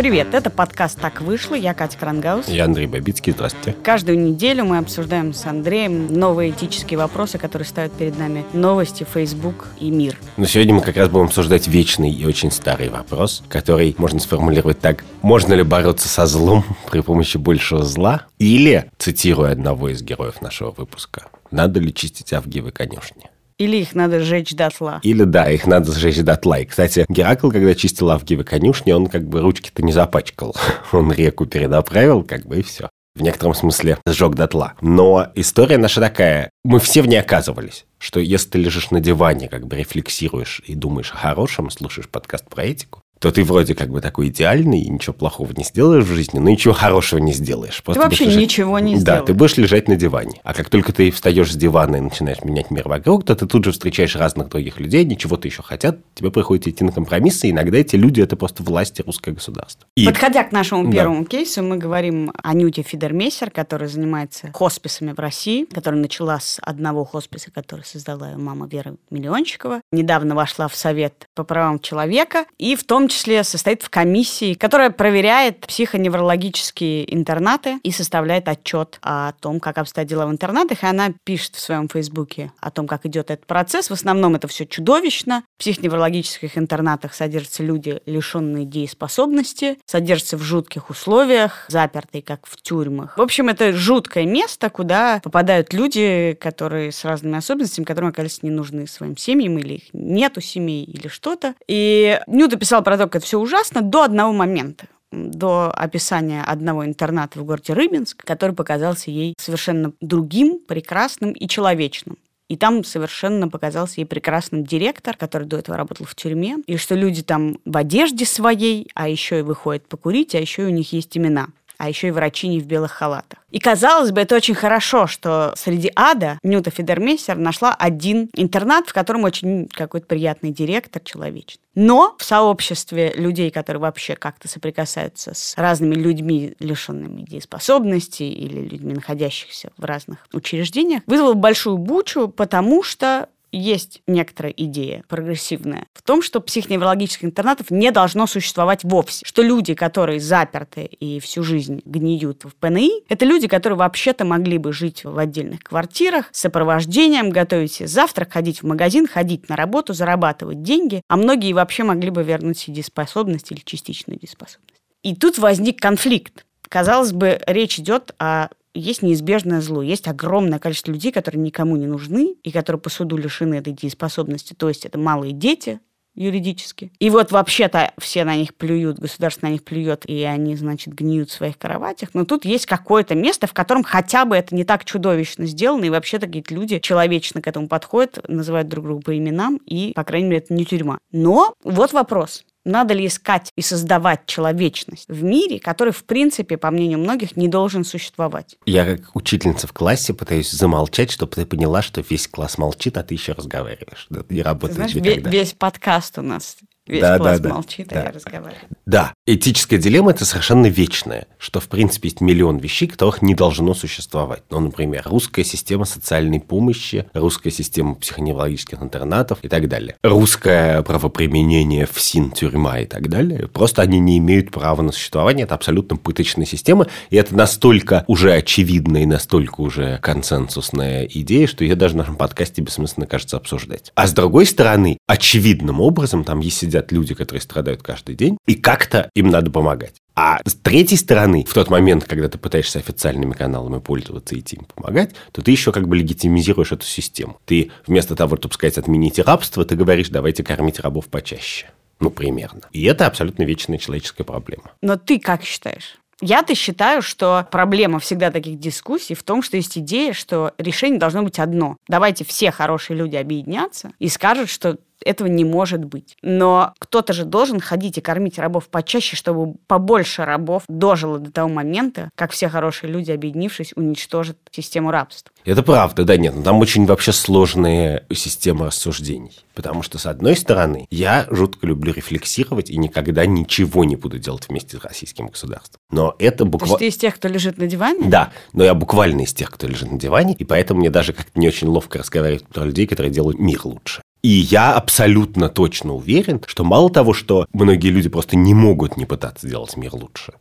Привет, это подкаст «Так вышло». Я Катя Крангаус. Я Андрей Бабицкий. Здравствуйте. Каждую неделю мы обсуждаем с Андреем новые этические вопросы, которые ставят перед нами новости, Facebook и мир. Но сегодня мы как раз будем обсуждать вечный и очень старый вопрос, который можно сформулировать так. Можно ли бороться со злом при помощи большего зла? Или, цитируя одного из героев нашего выпуска, надо ли чистить авгиевы конюшни? Или их надо сжечь дотла. Или да, их надо сжечь дотла. И, кстати, Геракл, когда чистил Авгиевы конюшни, он как бы ручки-то не запачкал. Он реку перенаправил, как бы и все. В некотором смысле сжег дотла. Но история наша такая. Мы все в ней оказывались. Что если ты лежишь на диване, как бы рефлексируешь и думаешь о хорошем, слушаешь подкаст про этику, то ты вроде как бы такой идеальный, и ничего плохого не сделаешь в жизни, но ничего хорошего не сделаешь. Просто ты вообще лежать... ничего не сделаешь. Да, ты будешь лежать на диване. А как только ты встаешь с дивана и начинаешь менять мир вокруг, то ты тут же встречаешь разных других людей, ничего-то еще хотят, тебе приходится идти на компромиссы, и иногда эти люди – это просто власти русского государства. И... Подходя к нашему первому да. кейсу, мы говорим о Нюте Фидермейсер, которая занимается хосписами в России, которая начала с одного хосписа, который создала ее мама Вера Миллиончикова. Недавно вошла в Совет по правам человека, и в том числе состоит в комиссии, которая проверяет психоневрологические интернаты и составляет отчет о том, как обстоят дела в интернатах. И она пишет в своем фейсбуке о том, как идет этот процесс. В основном это все чудовищно. В психоневрологических интернатах содержатся люди, лишенные дееспособности, содержатся в жутких условиях, запертые, как в тюрьмах. В общем, это жуткое место, куда попадают люди, которые с разными особенностями, которым оказались не нужны своим семьям, или их нету семей, или что-то. И Нюта писала про то, как это все ужасно до одного момента до описания одного интерната в городе Рыбинск, который показался ей совершенно другим, прекрасным и человечным. И там совершенно показался ей прекрасным директор, который до этого работал в тюрьме, и что люди там в одежде своей, а еще и выходят покурить, а еще и у них есть имена а еще и врачи не в белых халатах. И казалось бы, это очень хорошо, что среди ада Нюта Федермейстер нашла один интернат, в котором очень какой-то приятный директор, человечный. Но в сообществе людей, которые вообще как-то соприкасаются с разными людьми, лишенными дееспособности или людьми, находящихся в разных учреждениях, вызвал большую бучу, потому что есть некоторая идея прогрессивная в том, что психоневрологических интернатов не должно существовать вовсе. Что люди, которые заперты и всю жизнь гниют в ПНИ, это люди, которые вообще-то могли бы жить в отдельных квартирах с сопровождением, готовить себе завтрак, ходить в магазин, ходить на работу, зарабатывать деньги, а многие вообще могли бы вернуть себе дееспособность или частичную дееспособность. И тут возник конфликт. Казалось бы, речь идет о есть неизбежное зло. Есть огромное количество людей, которые никому не нужны и которые по суду лишены этой дееспособности. То есть это малые дети, юридически. И вот вообще-то все на них плюют, государство на них плюет, и они, значит, гниют в своих кроватях. Но тут есть какое-то место, в котором хотя бы это не так чудовищно сделано, и вообще такие люди человечно к этому подходят, называют друг друга по именам, и, по крайней мере, это не тюрьма. Но вот вопрос. Надо ли искать и создавать человечность в мире, который, в принципе, по мнению многих, не должен существовать? Я как учительница в классе пытаюсь замолчать, чтобы ты поняла, что весь класс молчит, а ты еще разговариваешь. Да, не работает Знаешь, никогда. Весь подкаст у нас Весь да, класс да, молчит, да, а я разговариваю. Да, этическая дилемма – это совершенно вечная, что, в принципе, есть миллион вещей, которых не должно существовать. Ну, например, русская система социальной помощи, русская система психоневрологических интернатов и так далее. Русское правоприменение в СИН, тюрьма и так далее. Просто они не имеют права на существование. Это абсолютно пыточная система. И это настолько уже очевидная и настолько уже консенсусная идея, что ее даже в нашем подкасте бессмысленно кажется обсуждать. А с другой стороны, очевидным образом там есть сидят сидят люди, которые страдают каждый день, и как-то им надо помогать. А с третьей стороны, в тот момент, когда ты пытаешься официальными каналами пользоваться и идти им помогать, то ты еще как бы легитимизируешь эту систему. Ты вместо того, чтобы сказать «отмените рабство», ты говоришь «давайте кормить рабов почаще». Ну, примерно. И это абсолютно вечная человеческая проблема. Но ты как считаешь? Я-то считаю, что проблема всегда таких дискуссий в том, что есть идея, что решение должно быть одно. Давайте все хорошие люди объединяться и скажут, что этого не может быть. Но кто-то же должен ходить и кормить рабов почаще, чтобы побольше рабов дожило до того момента, как все хорошие люди, объединившись, уничтожат систему рабства. Это правда, да, нет, но там очень вообще сложные системы рассуждений. Потому что, с одной стороны, я жутко люблю рефлексировать и никогда ничего не буду делать вместе с российским государством. Но это буквально... То есть ты из тех, кто лежит на диване? Да, но я буквально из тех, кто лежит на диване, и поэтому мне даже как-то не очень ловко разговаривать про людей, которые делают мир лучше. И я абсолютно точно уверен, что мало того, что многие люди просто не могут не пытаться сделать мир лучше,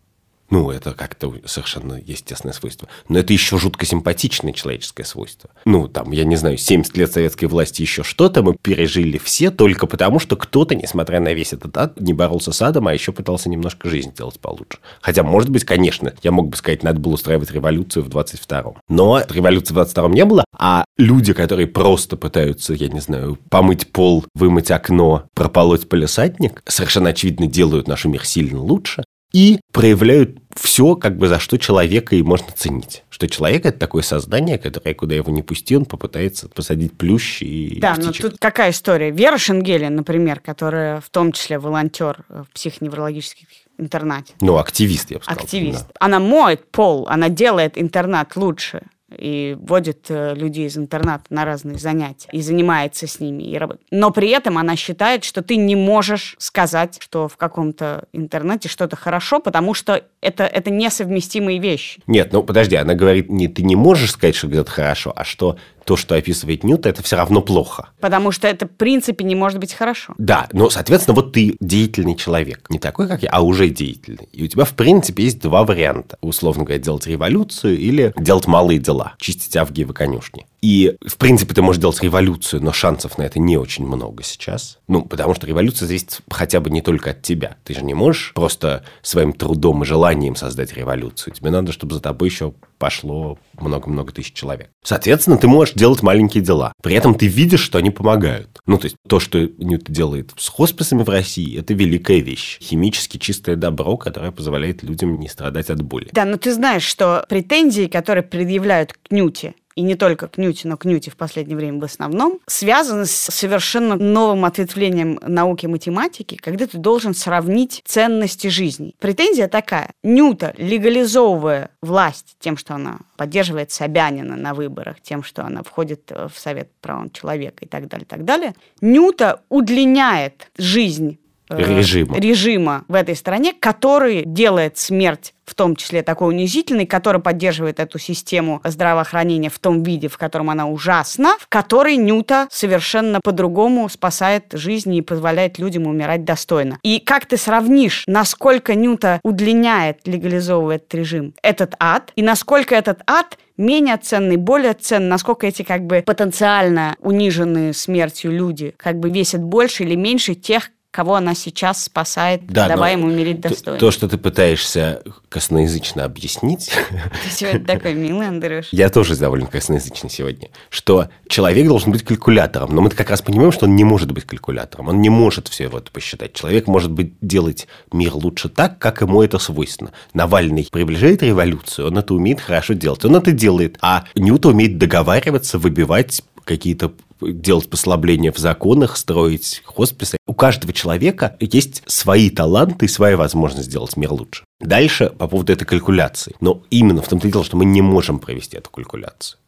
ну, это как-то совершенно естественное свойство. Но это еще жутко симпатичное человеческое свойство. Ну, там, я не знаю, 70 лет советской власти, еще что-то мы пережили все только потому, что кто-то, несмотря на весь этот ад, не боролся с адом, а еще пытался немножко жизнь сделать получше. Хотя, может быть, конечно, я мог бы сказать, надо было устраивать революцию в 22-м. Но революции в 22-м не было, а люди, которые просто пытаются, я не знаю, помыть пол, вымыть окно, прополоть полисадник, совершенно очевидно делают наш мир сильно лучше и проявляют все, как бы за что человека и можно ценить. Что человек это такое создание, которое, куда его не пусти, он попытается посадить плющ и Да, но тут какая история? Вера Шенгелия, например, которая в том числе волонтер в психоневрологических интернате. Ну, активист, я бы сказал. Активист. Да. Она моет пол, она делает интернат лучше и водит э, людей из интерната на разные занятия и занимается с ними. И работает. Но при этом она считает, что ты не можешь сказать, что в каком-то интернете что-то хорошо, потому что это, это несовместимые вещи. Нет, ну подожди, она говорит, не, ты не можешь сказать, что где-то хорошо, а что то, что описывает Ньют, это все равно плохо. Потому что это, в принципе, не может быть хорошо. Да, но, соответственно, вот ты деятельный человек. Не такой, как я, а уже деятельный. И у тебя, в принципе, есть два варианта. Условно говоря, делать революцию или делать малые дела. Чистить авгиевы конюшни. И, в принципе, ты можешь делать революцию, но шансов на это не очень много сейчас. Ну, потому что революция зависит хотя бы не только от тебя. Ты же не можешь просто своим трудом и желанием создать революцию. Тебе надо, чтобы за тобой еще пошло много-много тысяч человек. Соответственно, ты можешь делать маленькие дела. При этом ты видишь, что они помогают. Ну, то есть, то, что Ньют делает с хосписами в России, это великая вещь. Химически чистое добро, которое позволяет людям не страдать от боли. Да, но ты знаешь, что претензии, которые предъявляют к Нюте, и не только к Ньюти, но к Ньюти в последнее время в основном, связаны с совершенно новым ответвлением науки математики, когда ты должен сравнить ценности жизни. Претензия такая. Ньюта, легализовывая власть тем, что она поддерживает Собянина на выборах, тем, что она входит в Совет прав человека и так далее, так далее, Ньюта удлиняет жизнь э, режима. режима в этой стране, который делает смерть в том числе такой унизительный, который поддерживает эту систему здравоохранения в том виде, в котором она ужасна, в которой Нюта совершенно по-другому спасает жизни и позволяет людям умирать достойно. И как ты сравнишь, насколько Нюта удлиняет, легализовывает режим, этот ад, и насколько этот ад менее ценный, более ценный, насколько эти как бы потенциально униженные смертью люди как бы весят больше или меньше тех, кого она сейчас спасает, да, давая ему умереть достойно. То, что ты пытаешься косноязычно объяснить... Ты сегодня такой милый, Андрюш. Я тоже довольно косноязычный сегодня. Что человек должен быть калькулятором. Но мы как раз понимаем, что он не может быть калькулятором. Он не может все это посчитать. Человек может быть делать мир лучше так, как ему это свойственно. Навальный приближает революцию, он это умеет хорошо делать. Он это делает. А Ньюта умеет договариваться, выбивать какие-то делать послабления в законах, строить хосписы. У каждого человека есть свои таланты и своя возможность сделать мир лучше. Дальше по поводу этой калькуляции. Но именно в том-то и дело, что мы не можем провести эту калькуляцию.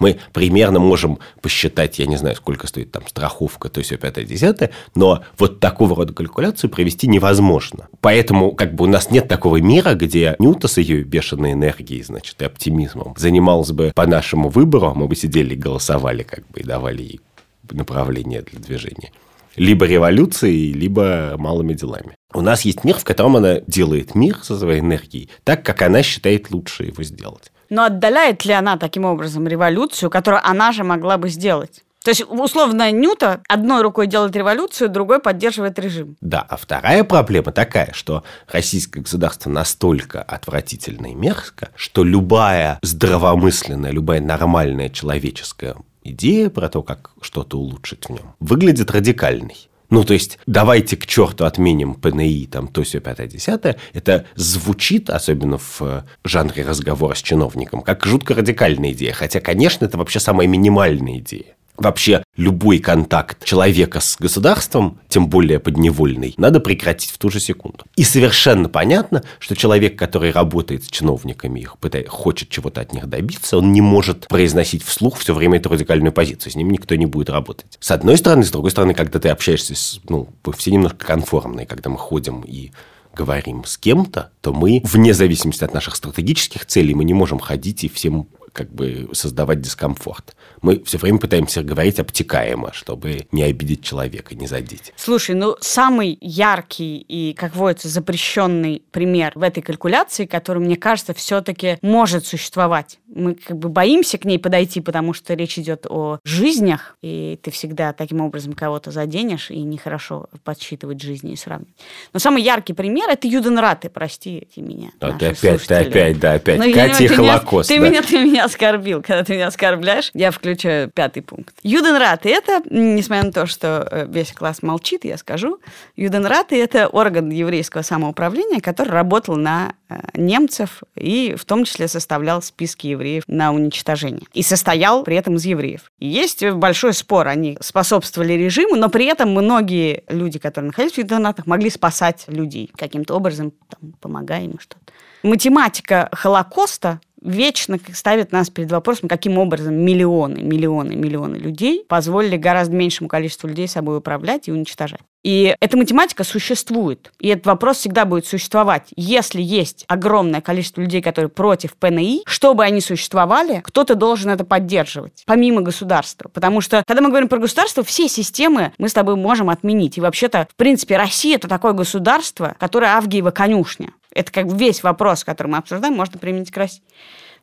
Мы примерно можем посчитать, я не знаю, сколько стоит там страховка, то есть 5 10 но вот такого рода калькуляцию провести невозможно. Поэтому как бы у нас нет такого мира, где Ньюта с ее бешеной энергией, значит, и оптимизмом занимался бы по нашему выбору, а мы бы сидели и голосовали как бы и давали ей направление для движения либо революцией, либо малыми делами. У нас есть мир, в котором она делает мир со своей энергией так, как она считает лучше его сделать. Но отдаляет ли она таким образом революцию, которую она же могла бы сделать? То есть, условно, Ньюта одной рукой делает революцию, другой поддерживает режим. Да, а вторая проблема такая, что российское государство настолько отвратительно и мерзко, что любая здравомысленная, любая нормальная человеческая идея про то, как что-то улучшить в нем, выглядит радикальной. Ну, то есть, давайте к черту отменим ПНИ, там, то все пятое, десятое. Это звучит, особенно в э, жанре разговора с чиновником, как жутко радикальная идея. Хотя, конечно, это вообще самая минимальная идея вообще любой контакт человека с государством, тем более подневольный, надо прекратить в ту же секунду. И совершенно понятно, что человек, который работает с чиновниками, их пытает, хочет чего-то от них добиться, он не может произносить вслух все время эту радикальную позицию. С ним никто не будет работать. С одной стороны, с другой стороны, когда ты общаешься с... Ну, все немножко конформные, когда мы ходим и говорим с кем-то, то мы, вне зависимости от наших стратегических целей, мы не можем ходить и всем как бы создавать дискомфорт. Мы все время пытаемся говорить обтекаемо, чтобы не обидеть человека, не задеть. Слушай, ну самый яркий и, как водится, запрещенный пример в этой калькуляции, который, мне кажется, все-таки может существовать. Мы как бы боимся к ней подойти, потому что речь идет о жизнях, и ты всегда таким образом кого-то заденешь, и нехорошо подсчитывать жизни и сравнивать. Но самый яркий пример – это Юденраты, простите меня. А ты опять, ты опять, да, опять. Но Катя и Холокост. Ты, да. меня, ты меня оскорбил, когда ты меня оскорбляешь. Я включаю пятый пункт. Юденраты – это, несмотря на то, что э, весь класс молчит, я скажу, Юденраты – это орган еврейского самоуправления, который работал на э, немцев и в том числе составлял списки евреев на уничтожение. И состоял при этом из евреев. Есть большой спор. Они способствовали режиму, но при этом многие люди, которые находились в Юденратах, могли спасать людей каким-то образом, там, помогая им что-то. Математика Холокоста вечно ставит нас перед вопросом, каким образом миллионы, миллионы, миллионы людей позволили гораздо меньшему количеству людей собой управлять и уничтожать. И эта математика существует. И этот вопрос всегда будет существовать. Если есть огромное количество людей, которые против ПНИ, чтобы они существовали, кто-то должен это поддерживать, помимо государства. Потому что, когда мы говорим про государство, все системы мы с тобой можем отменить. И вообще-то, в принципе, Россия – это такое государство, которое Авгиева конюшня. Это как бы весь вопрос, который мы обсуждаем, можно применить к России.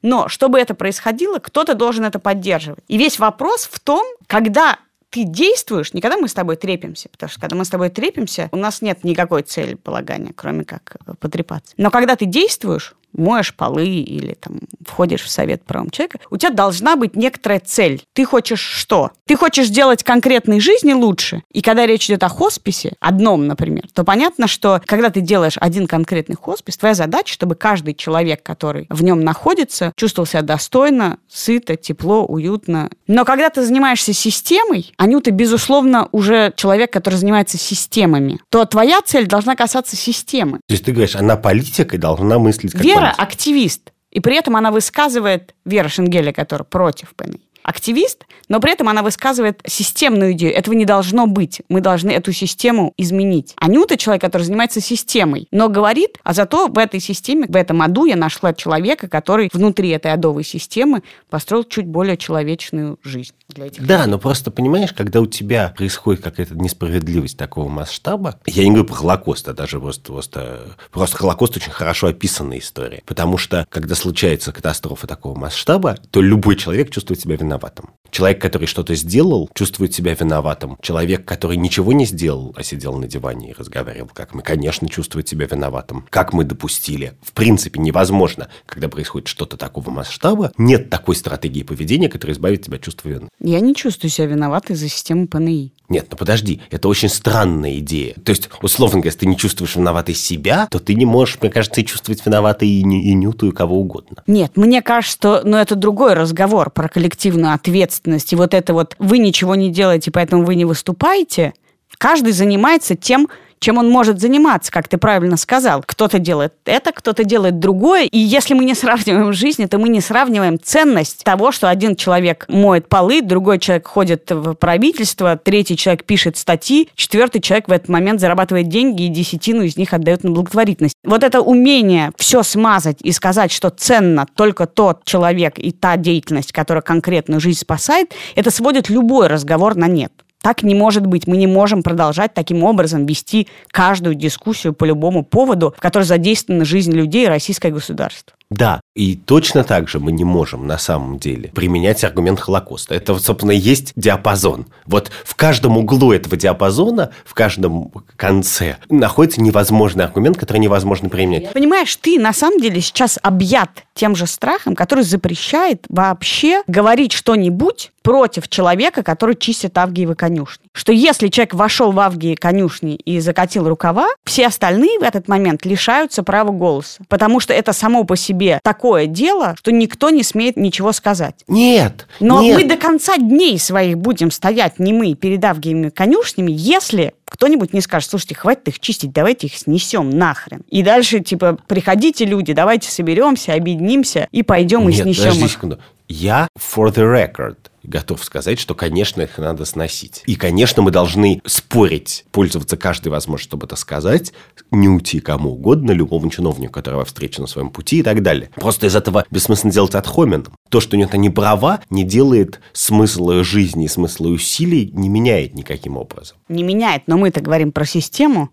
Но чтобы это происходило, кто-то должен это поддерживать. И весь вопрос в том, когда ты действуешь, не когда мы с тобой трепимся, потому что когда мы с тобой трепимся, у нас нет никакой цели полагания, кроме как потрепаться. Но когда ты действуешь, моешь полы или там входишь в совет правом человека, у тебя должна быть некоторая цель. Ты хочешь что? Ты хочешь сделать конкретной жизни лучше. И когда речь идет о хосписе, одном, например, то понятно, что когда ты делаешь один конкретный хоспис, твоя задача, чтобы каждый человек, который в нем находится, чувствовал себя достойно, сыто, тепло, уютно. Но когда ты занимаешься системой, Анюта, безусловно, уже человек, который занимается системами, то твоя цель должна касаться системы. То есть ты говоришь, она политикой должна мыслить как Вера – активист. И при этом она высказывает, Вера Шенгеля, которая против ПНИ, активист, но при этом она высказывает системную идею. Этого не должно быть. Мы должны эту систему изменить. Анюта человек, который занимается системой, но говорит, а зато в этой системе, в этом аду я нашла человека, который внутри этой адовой системы построил чуть более человечную жизнь для этих Да, людей. но просто понимаешь, когда у тебя происходит какая-то несправедливость такого масштаба, я не говорю про Холокост, а даже просто, просто, просто Холокост очень хорошо описанная история. Потому что, когда случается катастрофа такого масштаба, то любой человек чувствует себя виноватым. Человек, который что-то сделал, чувствует себя виноватым. Человек, который ничего не сделал, а сидел на диване и разговаривал, как мы, конечно, чувствует себя виноватым. Как мы допустили. В принципе, невозможно, когда происходит что-то такого масштаба, нет такой стратегии поведения, которая избавит тебя от чувства вины. Я не чувствую себя виноватой за систему ПНИ. Нет, ну подожди, это очень странная идея. То есть, условно говоря, если ты не чувствуешь виноватой себя, то ты не можешь, мне кажется, чувствовать виноватой и, и Нюту, и кого угодно. Нет, мне кажется, что ну, это другой разговор про коллективную ответственность. И вот это вот вы ничего не делаете, поэтому вы не выступаете. Каждый занимается тем, чем он может заниматься, как ты правильно сказал. Кто-то делает это, кто-то делает другое. И если мы не сравниваем жизни, то мы не сравниваем ценность того, что один человек моет полы, другой человек ходит в правительство, третий человек пишет статьи, четвертый человек в этот момент зарабатывает деньги и десятину из них отдает на благотворительность. Вот это умение все смазать и сказать, что ценно только тот человек и та деятельность, которая конкретную жизнь спасает, это сводит любой разговор на нет. Так не может быть. Мы не можем продолжать таким образом вести каждую дискуссию по любому поводу, в которой задействована жизнь людей и российское государство. Да, и точно так же мы не можем на самом деле применять аргумент Холокоста. Это, собственно, есть диапазон. Вот в каждом углу этого диапазона, в каждом конце находится невозможный аргумент, который невозможно применять. Понимаешь, ты на самом деле сейчас объят тем же страхом, который запрещает вообще говорить что-нибудь против человека, который чистит Авгиевы конюшни. Что если человек вошел в Авгии конюшни и закатил рукава, все остальные в этот момент лишаются права голоса. Потому что это само по себе такое дело, что никто не смеет ничего сказать. Нет. Но нет. мы до конца дней своих будем стоять не мы перед Авгиевыми конюшнями, если кто-нибудь не скажет, слушайте, хватит их чистить, давайте их снесем нахрен. И дальше, типа, приходите, люди, давайте соберемся, объединимся и пойдем Нет, и снесем их. секунду. Я, for the record, готов сказать, что, конечно, их надо сносить. И, конечно, мы должны спорить, пользоваться каждой возможностью, чтобы это сказать, не уйти кому угодно, любому чиновнику, которого встречу на своем пути и так далее. Просто из этого бессмысленно делать отхоменом. То, что у него не права, не делает смысла жизни, смысла усилий, не меняет никаким образом. Не меняет, но мы-то говорим про систему,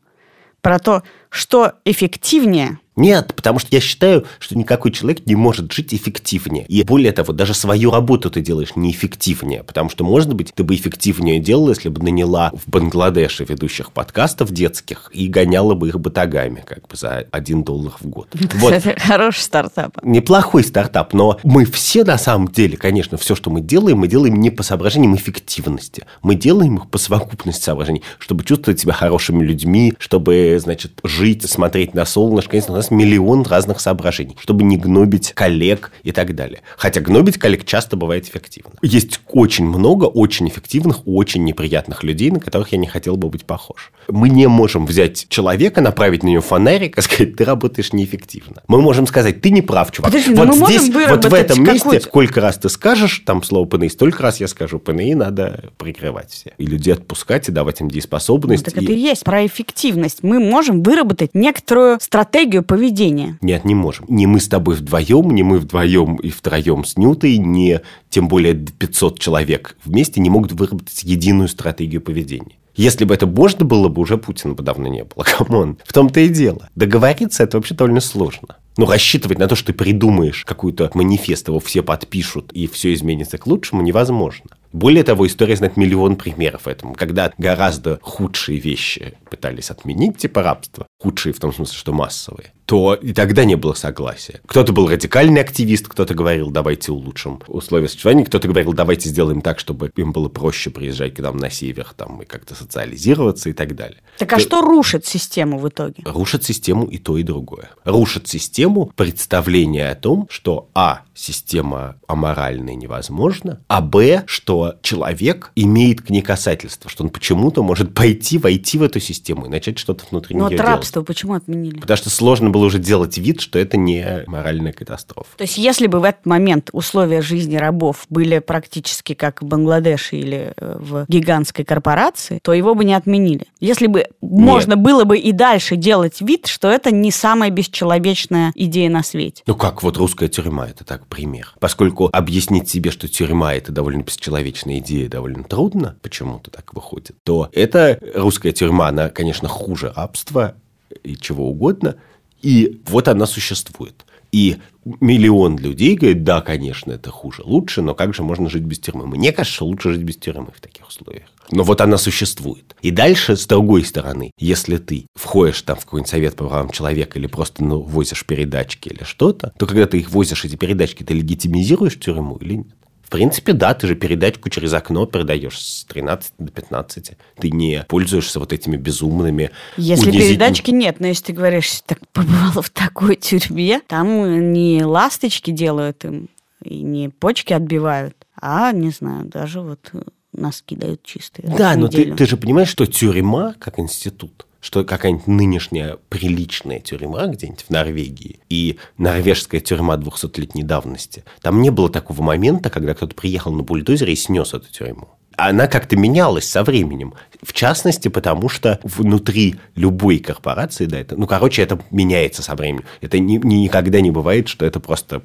про то, что эффективнее нет, потому что я считаю, что никакой человек не может жить эффективнее. И более того, даже свою работу ты делаешь неэффективнее, потому что, может быть, ты бы эффективнее делала, если бы наняла в Бангладеше ведущих подкастов детских и гоняла бы их батагами, как бы за один доллар в год. Вот. Это хороший стартап. Неплохой стартап, но мы все на самом деле, конечно, все, что мы делаем, мы делаем не по соображениям эффективности. Мы делаем их по совокупности соображений, чтобы чувствовать себя хорошими людьми, чтобы, значит, жить, смотреть на солнышко. Конечно, нас миллион разных соображений, чтобы не гнобить коллег и так далее. Хотя гнобить коллег часто бывает эффективно. Есть очень много очень эффективных, очень неприятных людей, на которых я не хотел бы быть похож. Мы не можем взять человека, направить на него фонарик и сказать, ты работаешь неэффективно. Мы можем сказать, ты не прав, чувак. Подожди, вот мы здесь, вот в этом месте, сколько раз ты скажешь там слово ПНИ, столько раз я скажу ПНИ, надо прикрывать все. И людей отпускать, и давать им дееспособность. Ну, так и... это и есть про эффективность. Мы можем выработать некоторую стратегию поведения. Нет, не можем. Не мы с тобой вдвоем, не мы вдвоем и втроем с Нютой, не тем более 500 человек вместе не могут выработать единую стратегию поведения. Если бы это можно было бы, уже Путина бы давно не было. Come on. В том-то и дело. Договориться это вообще довольно сложно. Ну, рассчитывать на то, что ты придумаешь какой-то манифест, его все подпишут, и все изменится к лучшему, невозможно. Более того, история знает миллион примеров этому, когда гораздо худшие вещи пытались отменить, типа рабство, худшие в том смысле, что массовые, то и тогда не было согласия. Кто-то был радикальный активист, кто-то говорил, давайте улучшим условия существования, кто-то говорил, давайте сделаем так, чтобы им было проще приезжать к нам на север там, и как-то социализироваться и так далее. Так а то... что рушит систему в итоге? Рушит систему и то, и другое. Рушит систему представление о том, что а, система аморальная невозможна, а б, что человек имеет к ней касательство, что он почему-то может пойти, войти в эту систему и начать что-то внутри Но нее вот рабство почему отменили? Потому что сложно было уже делать вид, что это не моральная катастрофа. То есть если бы в этот момент условия жизни рабов были практически как в Бангладеше или э, в гигантской корпорации, то его бы не отменили. Если бы Нет. можно было бы и дальше делать вид, что это не самая бесчеловечная идея на свете. Ну как, вот русская тюрьма, это так пример. Поскольку объяснить себе, что тюрьма – это довольно бесчеловечная идея, довольно трудно, почему-то так выходит, то эта русская тюрьма, она, конечно, хуже рабства и чего угодно, и вот она существует. И миллион людей говорит, да, конечно, это хуже, лучше, но как же можно жить без тюрьмы? Мне кажется, лучше жить без тюрьмы в таких условиях. Но вот она существует. И дальше, с другой стороны, если ты входишь там в какой-нибудь совет по правам человека или просто ну, возишь передачки или что-то, то когда ты их возишь, эти передачки, ты легитимизируешь тюрьму или нет? В принципе, да, ты же передачку через окно передаешь с 13 до 15. Ты не пользуешься вот этими безумными... Если унизительными... передачки нет, но если ты говоришь, так побывала в такой тюрьме, там не ласточки делают им, и не почки отбивают, а, не знаю, даже вот носки дают чистые. Да, но ты, ты же понимаешь, что тюрьма как институт, что какая-нибудь нынешняя приличная тюрьма где-нибудь в Норвегии и норвежская тюрьма 200-летней давности, там не было такого момента, когда кто-то приехал на бульдозере и снес эту тюрьму она как-то менялась со временем. В частности, потому что внутри любой корпорации, да, это, ну, короче, это меняется со временем. Это ни, никогда не бывает, что это просто...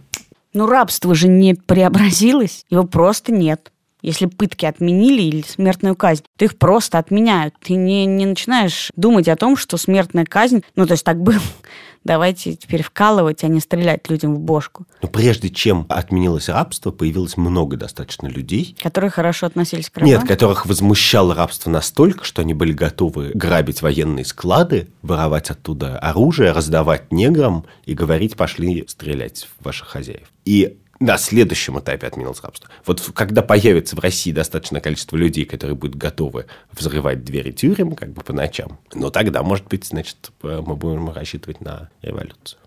Ну, рабство же не преобразилось, его просто нет. Если пытки отменили или смертную казнь, то их просто отменяют. Ты не, не начинаешь думать о том, что смертная казнь, ну, то есть так было, давайте теперь вкалывать, а не стрелять людям в бошку. Но прежде чем отменилось рабство, появилось много достаточно людей. Которые хорошо относились к рабам? Нет, которых возмущало рабство настолько, что они были готовы грабить военные склады, воровать оттуда оружие, раздавать неграм и говорить, пошли стрелять в ваших хозяев. И на следующем этапе отменилось рабство. Вот когда появится в России достаточное количество людей, которые будут готовы взрывать двери тюрем как бы по ночам, ну тогда, может быть, значит, мы будем рассчитывать на революцию.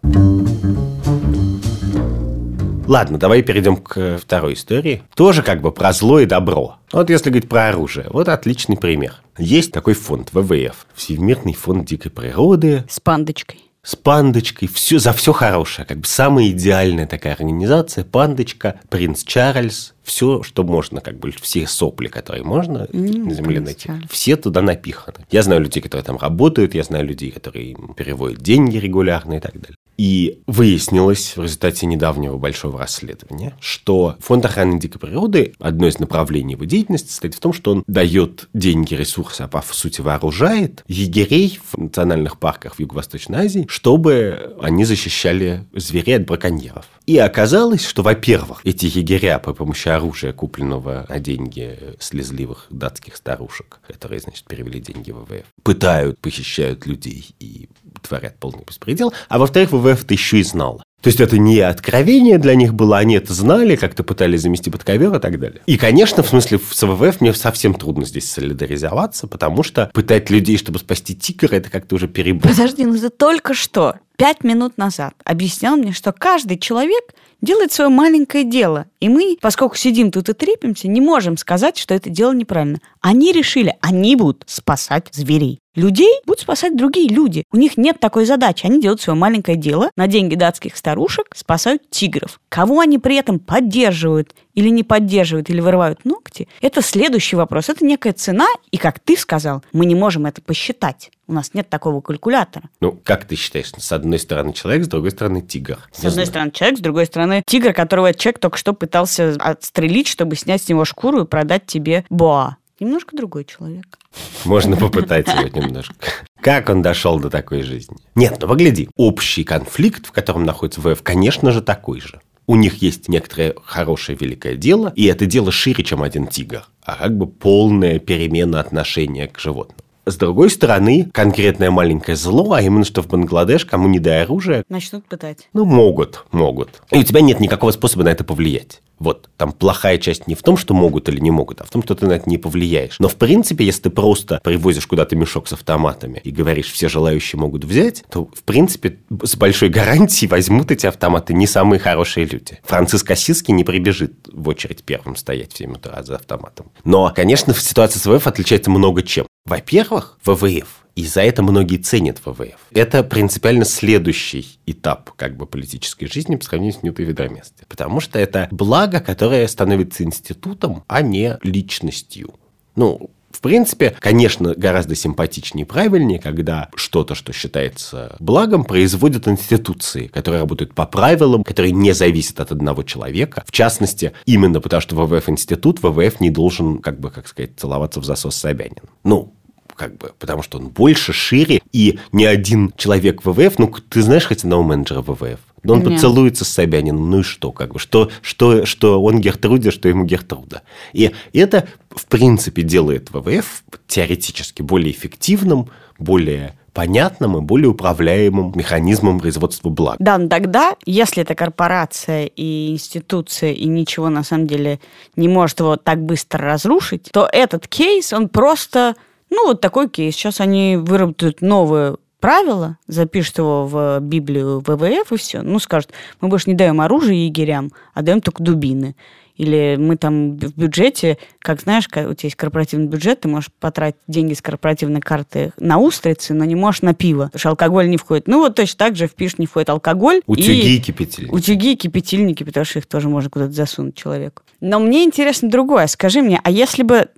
Ладно, давай перейдем к второй истории. Тоже как бы про зло и добро. Вот если говорить про оружие, вот отличный пример. Есть такой фонд ВВФ, Всемирный фонд дикой природы. С пандочкой с пандочкой, все, за все хорошее. Как бы самая идеальная такая организация. Пандочка, принц Чарльз, все, что можно, как бы все сопли, которые можно mm, на земле найти, все туда напиханы. Я знаю людей, которые там работают, я знаю людей, которые переводят деньги регулярно и так далее. И выяснилось в результате недавнего большого расследования, что Фонд охраны дикой природы, одно из направлений его деятельности состоит в том, что он дает деньги, ресурсы, а по сути вооружает егерей в национальных парках в Юго-Восточной Азии, чтобы они защищали зверей от браконьеров. И оказалось, что, во-первых, эти егеря при помощи оружия, купленного на деньги слезливых датских старушек, которые, значит, перевели деньги в ВВФ, пытают, похищают людей и творят полный беспредел, а во-вторых, ВВФ это еще и знал. То есть это не откровение для них было, они это знали, как-то пытались замести под ковер и так далее. И, конечно, в смысле с ВВФ мне совсем трудно здесь солидаризоваться, потому что пытать людей, чтобы спасти тигра, это как-то уже перебор. Подожди, ну ты только что, пять минут назад, объяснял мне, что каждый человек делает свое маленькое дело. И мы, поскольку сидим тут и трепимся, не можем сказать, что это дело неправильно. Они решили, они будут спасать зверей. Людей будут спасать другие люди. У них нет такой задачи. Они делают свое маленькое дело, на деньги датских старушек спасают тигров. Кого они при этом поддерживают или не поддерживают, или вырывают ногти, это следующий вопрос. Это некая цена, и, как ты сказал, мы не можем это посчитать. У нас нет такого калькулятора. Ну, как ты считаешь? С одной стороны человек, с другой стороны тигр. С одной стороны человек, с другой стороны тигр, которого человек только что пытался отстрелить, чтобы снять с него шкуру и продать тебе боа. Немножко другой человек. Можно попытать его немножко. Как он дошел до такой жизни? Нет, ну погляди. Общий конфликт, в котором находится ВФ, конечно же, такой же. У них есть некоторое хорошее великое дело, и это дело шире, чем один тигр, а как бы полная перемена отношения к животным. С другой стороны, конкретное маленькое зло, а именно что в Бангладеш, кому не дай оружие... Начнут пытать. Ну, могут, могут. И у тебя нет никакого способа на это повлиять. Вот, там плохая часть не в том, что могут или не могут, а в том, что ты на это не повлияешь. Но, в принципе, если ты просто привозишь куда-то мешок с автоматами и говоришь, все желающие могут взять, то, в принципе, с большой гарантией возьмут эти автоматы не самые хорошие люди. Франциск Осиский не прибежит в очередь первым стоять в 7 утра за автоматом. Но, конечно, ситуация с ВВФ отличается много чем. Во-первых, ВВФ и за это многие ценят ВВФ. Это принципиально следующий этап как бы политической жизни по сравнению с Ньютой Ведоместью. Потому что это благо, которое становится институтом, а не личностью. Ну, в принципе, конечно, гораздо симпатичнее и правильнее, когда что-то, что считается благом, производят институции, которые работают по правилам, которые не зависят от одного человека. В частности, именно потому что ВВФ-институт, ВВФ не должен, как бы, как сказать, целоваться в засос Собянин. Ну, как бы, потому что он больше, шире, и ни один человек ВВФ, ну, ты знаешь хоть одного менеджера ВВФ? Да он Нет. поцелуется с Собяниным, ну и что, как бы, что, что, что он Гертруде, что ему Гертруда. И это, в принципе, делает ВВФ теоретически более эффективным, более понятным и более управляемым механизмом производства благ. Да, но тогда, если это корпорация и институция, и ничего на самом деле не может его так быстро разрушить, то этот кейс, он просто ну, вот такой кейс. Сейчас они выработают новое правило, запишут его в Библию ВВФ и все. Ну, скажут, мы больше не даем оружие егерям, а даем только дубины. Или мы там в бюджете, как знаешь, у тебя есть корпоративный бюджет, ты можешь потратить деньги с корпоративной карты на устрицы, но не можешь на пиво, потому что алкоголь не входит. Ну вот точно так же в пиш не входит алкоголь. Утюги и, и кипятильники. Утюги и кипятильники, потому что их тоже можно куда-то засунуть человеку. Но мне интересно другое. Скажи мне, а если бы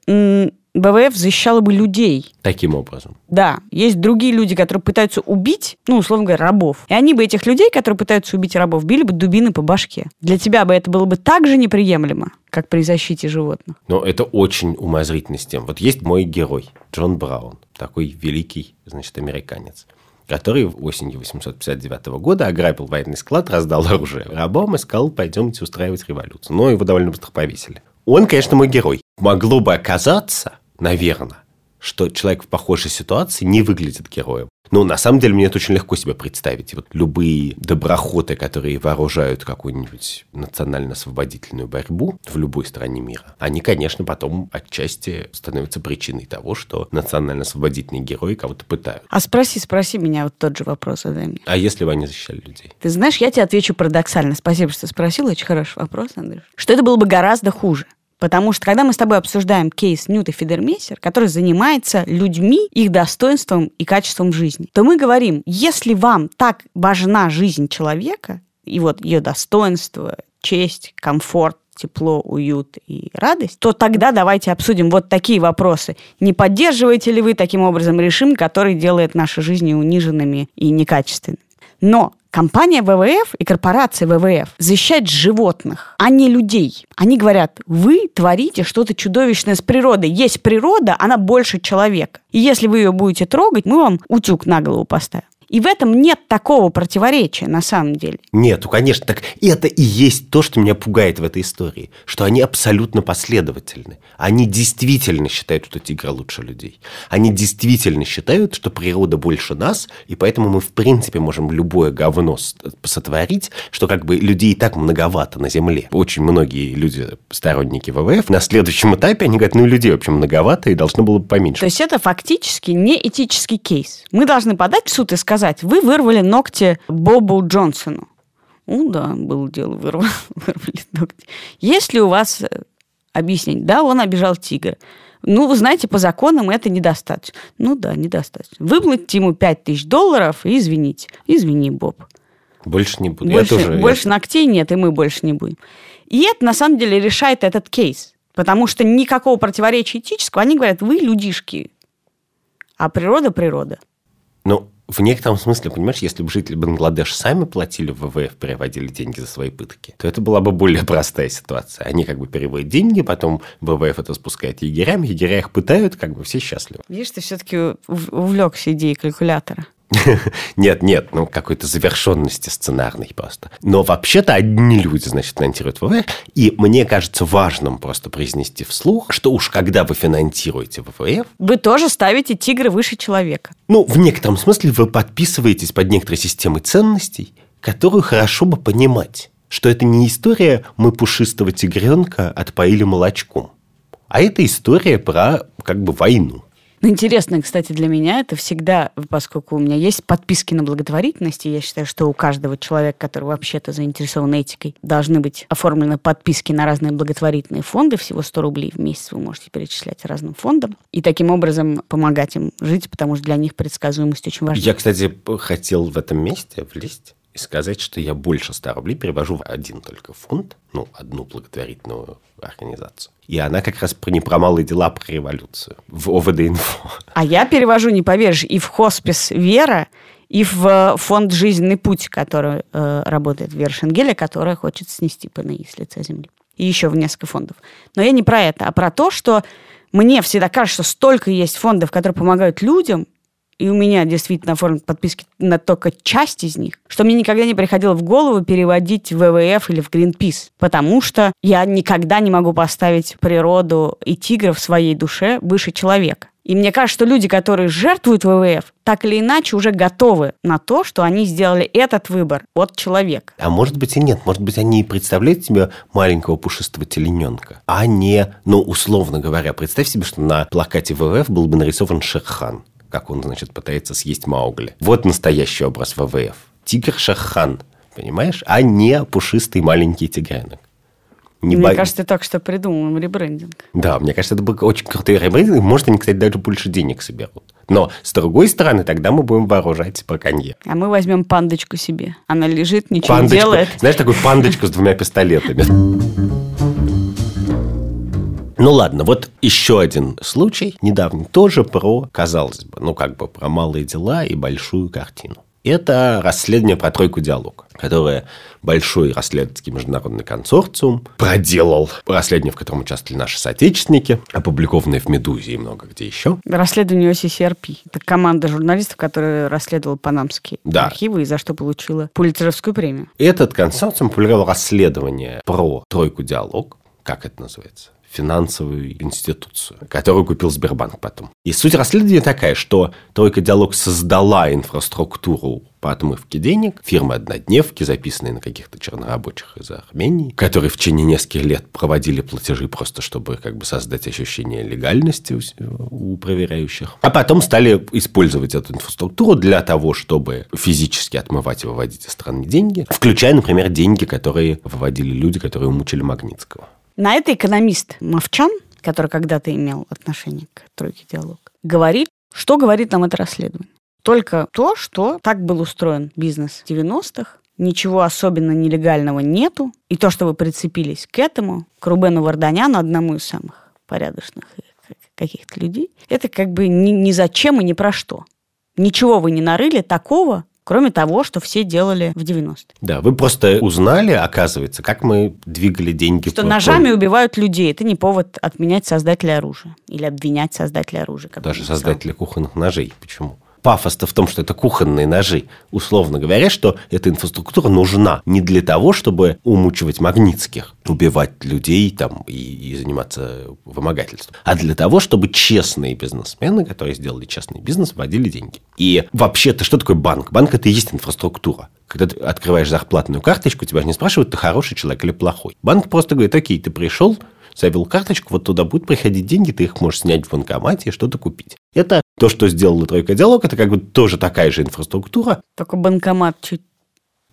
БВФ защищала бы людей. Таким образом. Да. Есть другие люди, которые пытаются убить, ну, условно говоря, рабов. И они бы этих людей, которые пытаются убить рабов, били бы дубины по башке. Для тебя бы это было бы так же неприемлемо, как при защите животных. Но это очень умозрительно с тем. Вот есть мой герой, Джон Браун, такой великий, значит, американец который осенью 859 года ограбил военный склад, раздал оружие рабам и сказал, пойдемте устраивать революцию. Но его довольно быстро повесили. Он, конечно, мой герой. Могло бы оказаться, наверное, что человек в похожей ситуации не выглядит героем. Но на самом деле мне это очень легко себе представить. И вот любые доброхоты, которые вооружают какую-нибудь национально-освободительную борьбу в любой стране мира, они, конечно, потом отчасти становятся причиной того, что национально-освободительные герои кого-то пытают. А спроси, спроси меня вот тот же вопрос, задай мне. А если бы они защищали людей? Ты знаешь, я тебе отвечу парадоксально. Спасибо, что спросил. Очень хороший вопрос, Андрюш. Что это было бы гораздо хуже. Потому что когда мы с тобой обсуждаем кейс Ньюта Фидермессер, который занимается людьми, их достоинством и качеством жизни, то мы говорим, если вам так важна жизнь человека, и вот ее достоинство, честь, комфорт, тепло, уют и радость, то тогда давайте обсудим вот такие вопросы. Не поддерживаете ли вы таким образом режим, который делает наши жизни униженными и некачественными? Но компания ВВФ и корпорация ВВФ защищает животных, а не людей. Они говорят, вы творите что-то чудовищное с природой. Есть природа, она больше человека. И если вы ее будете трогать, мы вам утюг на голову поставим. И в этом нет такого противоречия на самом деле. Нету, конечно. Так это и есть то, что меня пугает в этой истории. Что они абсолютно последовательны. Они действительно считают, что тигры лучше людей. Они действительно считают, что природа больше нас, и поэтому мы в принципе можем любое говно сотворить, что как бы людей и так многовато на Земле. Очень многие люди, сторонники ВВФ, на следующем этапе они говорят, ну людей, в общем, многовато, и должно было бы поменьше. То есть это фактически не этический кейс. Мы должны подать в суд и сказать, сказать, вы вырвали ногти Бобу Джонсону. Ну да, было дело, вырвали, вырвали ногти. Если у вас э, объяснить, да, он обижал тигра. Ну, вы знаете, по законам это недостаточно. Ну да, недостаточно. Выплатите ему 5 тысяч долларов и извините. Извини, Боб. Больше не буду. Больше, тоже, больше я... ногтей нет, и мы больше не будем. И это, на самом деле, решает этот кейс. Потому что никакого противоречия этического. Они говорят, вы людишки, а природа – природа. Ну, в некотором смысле, понимаешь, если бы жители Бангладеш сами платили в ВВФ, переводили деньги за свои пытки, то это была бы более простая ситуация. Они как бы переводят деньги, потом ВВФ это спускает егерям, егеря их пытают, как бы все счастливы. Видишь, ты все-таки увлекся идеей калькулятора. Нет, нет, ну какой-то завершенности сценарной просто. Но вообще-то одни люди, значит, финансируют ВВФ. И мне кажется важным просто произнести вслух, что уж когда вы финансируете ВВФ... Вы тоже ставите тигры выше человека. Ну, в некотором смысле вы подписываетесь под некоторой системой ценностей, которую хорошо бы понимать, что это не история «мы пушистого тигренка отпоили молочком», а это история про как бы войну. Ну, интересно, кстати, для меня это всегда, поскольку у меня есть подписки на благотворительность, и я считаю, что у каждого человека, который вообще-то заинтересован этикой, должны быть оформлены подписки на разные благотворительные фонды. Всего 100 рублей в месяц вы можете перечислять разным фондам. И таким образом помогать им жить, потому что для них предсказуемость очень важна. Я, кстати, хотел в этом месте влезть и сказать, что я больше 100 рублей перевожу в один только фонд, ну, одну благотворительную организацию. И она как раз про малые дела, а про революцию в ОВД-инфо. А я перевожу, не поверишь, и в хоспис «Вера», и в э, фонд «Жизненный путь», который э, работает в Вершингеле, которая хочет снести ПНИ с лица земли. И еще в несколько фондов. Но я не про это, а про то, что мне всегда кажется, что столько есть фондов, которые помогают людям, и у меня действительно оформлены подписки на только часть из них, что мне никогда не приходило в голову переводить в ВВФ или в Greenpeace, потому что я никогда не могу поставить природу и тигра в своей душе выше человека. И мне кажется, что люди, которые жертвуют ВВФ, так или иначе уже готовы на то, что они сделали этот выбор от человека. А может быть и нет. Может быть, они и представляют себе маленького пушистого телененка, а не, ну, условно говоря, представь себе, что на плакате ВВФ был бы нарисован Шерхан как он, значит, пытается съесть Маугли. Вот настоящий образ ВВФ. Тигр Шахан, понимаешь? А не пушистый маленький тигренок. Не мне бо... кажется, так что придумал ребрендинг. Да, мне кажется, это был очень крутой ребрендинг. Может, они, кстати, даже больше денег соберут. Но, с другой стороны, тогда мы будем вооружать по конье. А мы возьмем пандочку себе. Она лежит, ничего пандочку, не делает. Знаешь, такую пандочку с двумя пистолетами. Ну ладно, вот еще один случай, недавний, тоже про, казалось бы, ну как бы про малые дела и большую картину. Это расследование про тройку диалог, которое большой расследовательский международный консорциум проделал. Расследование, в котором участвовали наши соотечественники, опубликованное в «Медузе» и много где еще. Расследование OCCRP. Это команда журналистов, которая расследовала панамские да. архивы и за что получила Пулитцеровскую премию. Этот консорциум публиковал расследование про тройку диалог, как это называется? Финансовую институцию, которую купил Сбербанк потом. И суть расследования такая, что Тройка Диалог создала инфраструктуру по отмывке денег, фирмы однодневки, записанные на каких-то чернорабочих из Армении, которые в течение нескольких лет проводили платежи просто, чтобы как бы создать ощущение легальности у, у проверяющих. А потом стали использовать эту инфраструктуру для того, чтобы физически отмывать и выводить из страны деньги, включая, например, деньги, которые выводили люди, которые умучили Магнитского. На это экономист Мовчан, который когда-то имел отношение к тройке диалог, говорит, что говорит нам это расследование. Только то, что так был устроен бизнес в 90-х, ничего особенно нелегального нету, и то, что вы прицепились к этому, к Рубену Варданяну, одному из самых порядочных каких-то людей, это как бы ни, ни зачем и ни про что. Ничего вы не нарыли такого, кроме того, что все делали в 90-е. Да, вы просто узнали, оказывается, как мы двигали деньги. Что ножами убивают людей. Это не повод отменять создателя оружия или обвинять создателя оружия. Даже создателя кухонных ножей. Почему? Пафос-то в том, что это кухонные ножи. Условно говоря, что эта инфраструктура нужна не для того, чтобы умучивать магнитских, убивать людей там и, и заниматься вымогательством, а для того, чтобы честные бизнесмены, которые сделали честный бизнес, вводили деньги. И вообще-то что такое банк? Банк – это и есть инфраструктура. Когда ты открываешь зарплатную карточку, тебя же не спрашивают, ты хороший человек или плохой. Банк просто говорит, окей, ты пришел, завел карточку, вот туда будут приходить деньги, ты их можешь снять в банкомате и что-то купить. Это то, что сделала Тройка Диалог, это как бы тоже такая же инфраструктура. Только банкомат чуть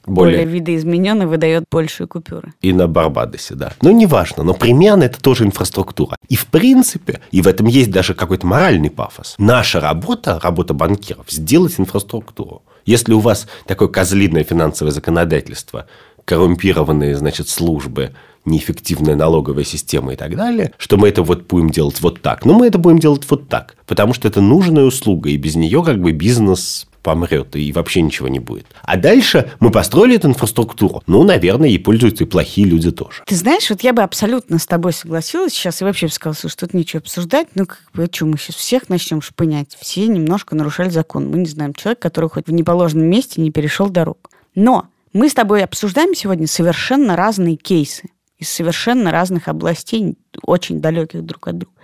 более, более видоизмененный выдает большие купюры. И на Барбадосе, да. Но неважно, но примерно это тоже инфраструктура. И в принципе, и в этом есть даже какой-то моральный пафос. Наша работа, работа банкиров, сделать инфраструктуру. Если у вас такое козлиное финансовое законодательство, коррумпированные, значит, службы, неэффективная налоговая система и так далее, что мы это вот будем делать вот так. Но мы это будем делать вот так, потому что это нужная услуга, и без нее как бы бизнес помрет, и вообще ничего не будет. А дальше мы построили эту инфраструктуру. Ну, наверное, ей пользуются и плохие люди тоже. Ты знаешь, вот я бы абсолютно с тобой согласилась сейчас и вообще бы сказала, что тут нечего обсуждать. Ну, как бы, что, мы сейчас всех начнем шпынять. Все немножко нарушали закон. Мы не знаем человека, который хоть в неположенном месте не перешел дорог. Но мы с тобой обсуждаем сегодня совершенно разные кейсы из совершенно разных областей, очень далеких друг от друга.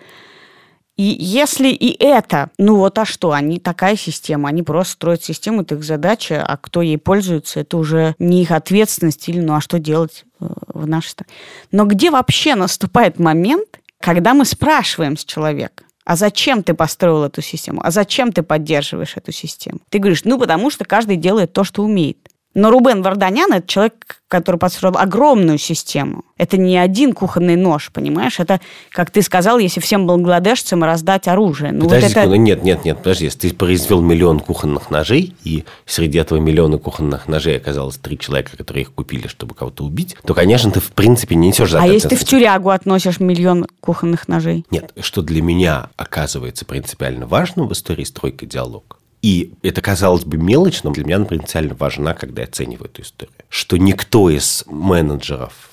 И если и это, ну вот а что, они такая система, они просто строят систему, это их задача, а кто ей пользуется, это уже не их ответственность или ну а что делать э, в нашей стране. Но где вообще наступает момент, когда мы спрашиваем с человека, а зачем ты построил эту систему? А зачем ты поддерживаешь эту систему? Ты говоришь, ну, потому что каждый делает то, что умеет. Но Рубен Варданян – это человек, который построил огромную систему. Это не один кухонный нож, понимаешь? Это, как ты сказал, если всем бангладешцам раздать оружие. Ну, подожди, вот это... нет, нет, нет, подожди. Если ты произвел миллион кухонных ножей, и среди этого миллиона кухонных ножей оказалось три человека, которые их купили, чтобы кого-то убить, то, конечно, ты в принципе не несешь за А если ты в тюрягу относишь миллион кухонных ножей? Нет, что для меня оказывается принципиально важным в истории стройка диалог, и это, казалось бы, мелочь, но для меня она принципиально важна, когда я оцениваю эту историю. Что никто из менеджеров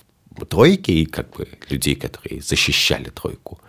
тройки и как бы людей, которые защищали тройку,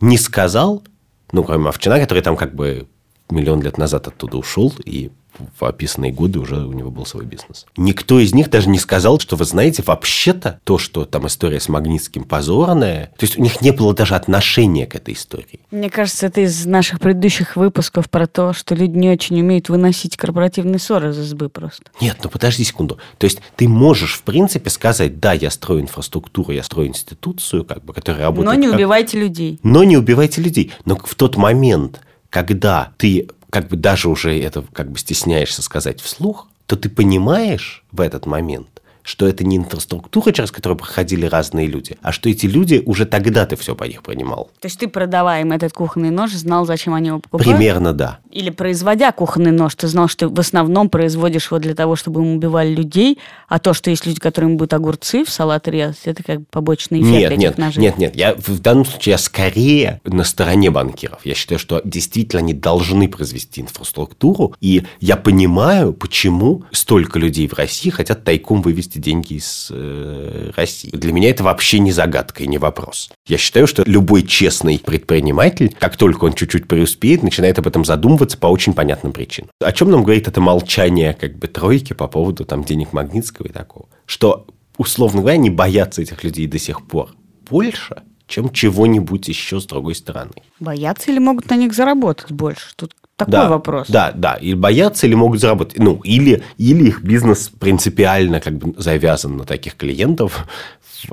не сказал, ну, кроме Овчина, который там как бы миллион лет назад оттуда ушел и в описанные годы уже у него был свой бизнес. Никто из них даже не сказал, что вы знаете, вообще-то то, что там история с Магнитским позорная, то есть у них не было даже отношения к этой истории. Мне кажется, это из наших предыдущих выпусков про то, что люди не очень умеют выносить корпоративные ссоры из избы просто. Нет, ну подожди секунду. То есть ты можешь, в принципе, сказать, да, я строю инфраструктуру, я строю институцию, как бы, которая работает... Но не как... убивайте людей. Но не убивайте людей. Но в тот момент, когда ты как бы даже уже это как бы стесняешься сказать вслух, то ты понимаешь в этот момент, что это не инфраструктура, через которую проходили разные люди, а что эти люди уже тогда ты все по них понимал. То есть ты, продавая им этот кухонный нож, знал, зачем они его покупают? Примерно, да. Или производя кухонный нож, ты знал, что ты в основном производишь его для того, чтобы им убивали людей, а то, что есть люди, которым будут огурцы в салат резать, это как побочный эффект нет, этих нет, ножей. Нет, нет, я в данном случае я скорее на стороне банкиров. Я считаю, что действительно они должны произвести инфраструктуру, и я понимаю, почему столько людей в России хотят тайком вывести вывести деньги из э, России. Для меня это вообще не загадка и не вопрос. Я считаю, что любой честный предприниматель, как только он чуть-чуть преуспеет, начинает об этом задумываться по очень понятным причинам. О чем нам говорит это молчание как бы тройки по поводу там денег Магнитского и такого? Что, условно говоря, не боятся этих людей до сих пор больше, чем чего-нибудь еще с другой стороны. Боятся или могут на них заработать больше? Тут такой да, вопрос. Да, да. Или боятся, или могут заработать. Ну, или, или их бизнес принципиально как бы завязан на таких клиентов.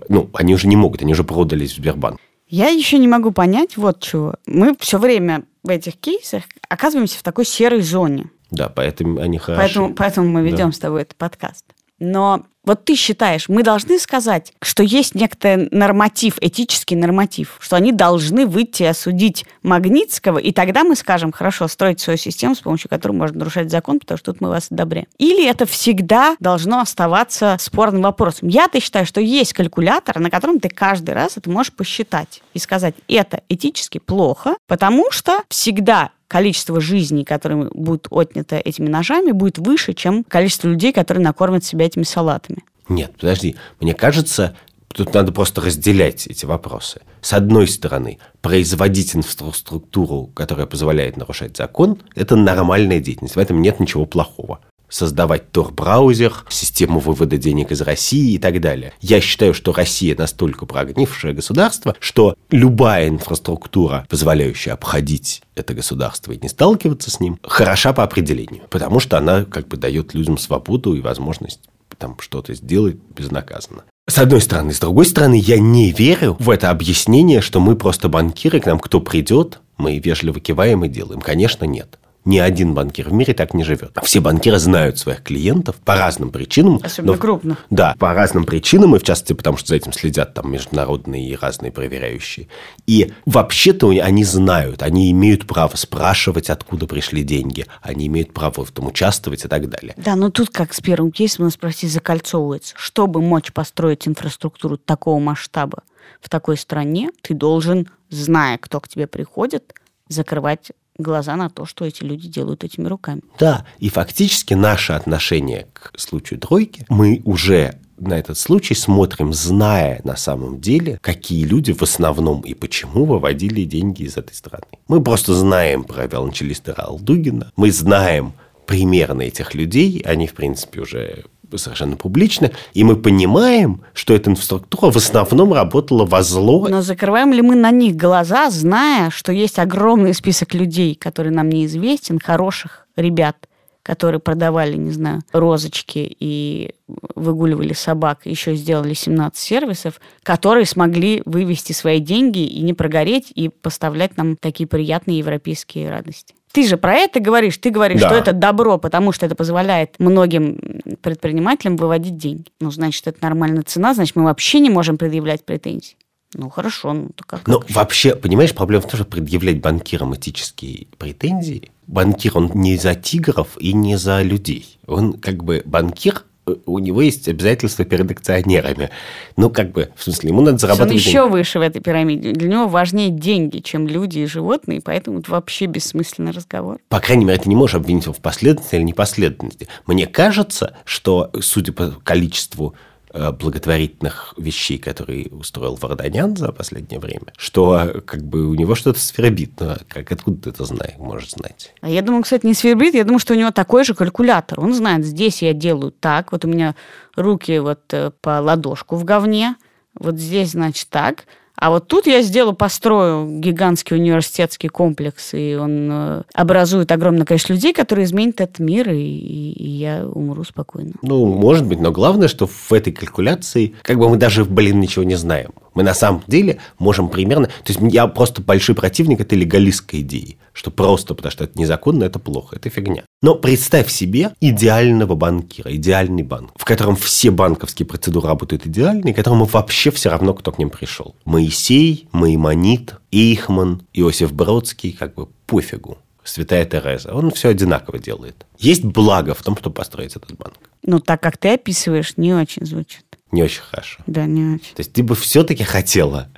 Ну, они уже не могут, они уже продались в Сбербанк. Я еще не могу понять вот чего. Мы все время в этих кейсах оказываемся в такой серой зоне. Да, поэтому они хороши. Поэтому, поэтому мы ведем да. с тобой этот подкаст. Но Вот ты считаешь, мы должны сказать, что есть некий норматив, этический норматив, что они должны выйти и осудить Магнитского, и тогда мы скажем, хорошо, строить свою систему, с помощью которой можно нарушать закон, потому что тут мы вас одобряем. Или это всегда должно оставаться спорным вопросом. Я-то считаю, что есть калькулятор, на котором ты каждый раз это можешь посчитать и сказать, это этически плохо, потому что всегда количество жизней, которые будут отнято этими ножами, будет выше, чем количество людей, которые накормят себя этими салатами. Нет, подожди. Мне кажется, тут надо просто разделять эти вопросы. С одной стороны, производить инфраструктуру, которая позволяет нарушать закон, это нормальная деятельность. В этом нет ничего плохого создавать Tor-браузер, систему вывода денег из России и так далее. Я считаю, что Россия настолько прогнившее государство, что любая инфраструктура, позволяющая обходить это государство и не сталкиваться с ним, хороша по определению, потому что она как бы дает людям свободу и возможность там что-то сделать безнаказанно. С одной стороны. С другой стороны, я не верю в это объяснение, что мы просто банкиры, к нам кто придет, мы вежливо киваем и делаем. Конечно, нет. Ни один банкир в мире так не живет. Все банкиры знают своих клиентов по разным причинам. Особенно но, крупно. Да, по разным причинам, и в частности потому, что за этим следят там международные и разные проверяющие. И вообще-то они знают, они имеют право спрашивать, откуда пришли деньги, они имеют право в этом участвовать и так далее. Да, но тут как с первым кейсом, надо спросить, закольцовывается. Чтобы мочь построить инфраструктуру такого масштаба в такой стране, ты должен, зная, кто к тебе приходит, закрывать глаза на то, что эти люди делают этими руками. Да, и фактически наше отношение к случаю тройки, мы уже на этот случай смотрим, зная на самом деле, какие люди в основном и почему выводили деньги из этой страны. Мы просто знаем про виолончелиста Алдугина, мы знаем примерно этих людей, они, в принципе, уже совершенно публично, и мы понимаем, что эта инфраструктура в основном работала во зло. Но закрываем ли мы на них глаза, зная, что есть огромный список людей, который нам неизвестен, хороших ребят, которые продавали, не знаю, розочки и выгуливали собак, еще сделали 17 сервисов, которые смогли вывести свои деньги и не прогореть, и поставлять нам такие приятные европейские радости. Ты же про это говоришь, ты говоришь, да. что это добро, потому что это позволяет многим предпринимателям выводить деньги. Ну, значит, это нормальная цена, значит, мы вообще не можем предъявлять претензии. Ну, хорошо, ну, то как? Ну, вообще, понимаешь, проблема в том, что предъявлять банкирам этические претензии, банкир, он не за тигров и не за людей. Он как бы банкир, у него есть обязательства перед акционерами. Ну, как бы, в смысле, ему надо зарабатывать Он еще деньги. выше в этой пирамиде. Для него важнее деньги, чем люди и животные, поэтому это вообще бессмысленный разговор. По крайней мере, ты не можешь обвинить его в последовательности или непоследовательности. Мне кажется, что, судя по количеству благотворительных вещей, которые устроил Варданян за последнее время, что как бы у него что-то свербит. Ну, а как, откуда ты это знаешь, можешь знать? А я думаю, кстати, не свербит, я думаю, что у него такой же калькулятор. Он знает, здесь я делаю так, вот у меня руки вот э, по ладошку в говне, вот здесь, значит, так – а вот тут я сделаю, построю гигантский университетский комплекс, и он э, образует огромное количество людей, которые изменят этот мир, и, и я умру спокойно. Ну, может быть, но главное, что в этой калькуляции, как бы мы даже, блин, ничего не знаем. Мы на самом деле можем примерно... То есть я просто большой противник этой легалистской идеи, что просто потому что это незаконно, это плохо, это фигня. Но представь себе идеального банкира, идеальный банк, в котором все банковские процедуры работают идеально, и которому вообще все равно, кто к ним пришел. Моисей, Маимонит, Эйхман, Иосиф Бродский, как бы пофигу. Святая Тереза. Он все одинаково делает. Есть благо в том, чтобы построить этот банк. Ну, так как ты описываешь, не очень звучит. Не очень хорошо. Да, не очень. То есть ты бы все-таки хотела,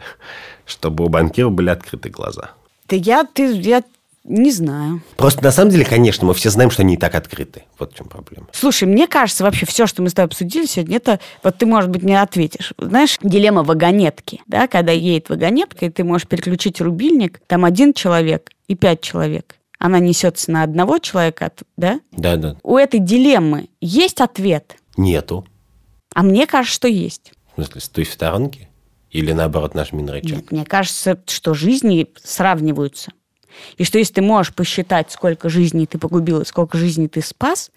чтобы у банкира были открыты глаза. Да я, ты, я не знаю. Просто на самом деле, конечно, мы все знаем, что они и так открыты. Вот в чем проблема. Слушай, мне кажется, вообще все, что мы с тобой обсудили сегодня, это вот ты, может быть, не ответишь. Знаешь, дилемма вагонетки, да, когда едет вагонетка, и ты можешь переключить рубильник, там один человек и пять человек. Она несется на одного человека, да? Да, да. У этой дилеммы есть ответ? Нету. А мне кажется, что есть. В смысле, стой в сторонке? Или наоборот нажми на рычаг? Нет, мне кажется, что жизни сравниваются. И что если ты можешь посчитать, сколько жизней ты погубил и сколько жизней ты спас,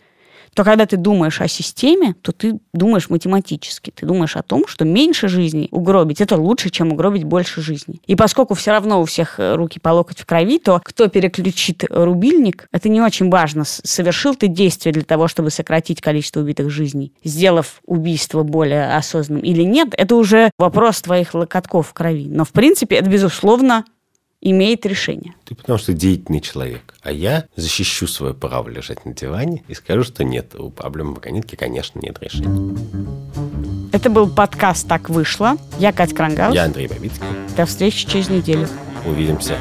то когда ты думаешь о системе, то ты думаешь математически. Ты думаешь о том, что меньше жизней угробить – это лучше, чем угробить больше жизней. И поскольку все равно у всех э, руки по локоть в крови, то кто переключит рубильник, это не очень важно. Совершил ты действие для того, чтобы сократить количество убитых жизней, сделав убийство более осознанным или нет, это уже вопрос твоих локотков в крови. Но, в принципе, это, безусловно, имеет решение. Ты потому что деятельный человек. А я защищу свое право лежать на диване и скажу, что нет, у проблемы вагонетки, конечно, нет решения. Это был подкаст «Так вышло». Я Катя Крангаус. Я Андрей Бабицкий. До встречи через неделю. Увидимся.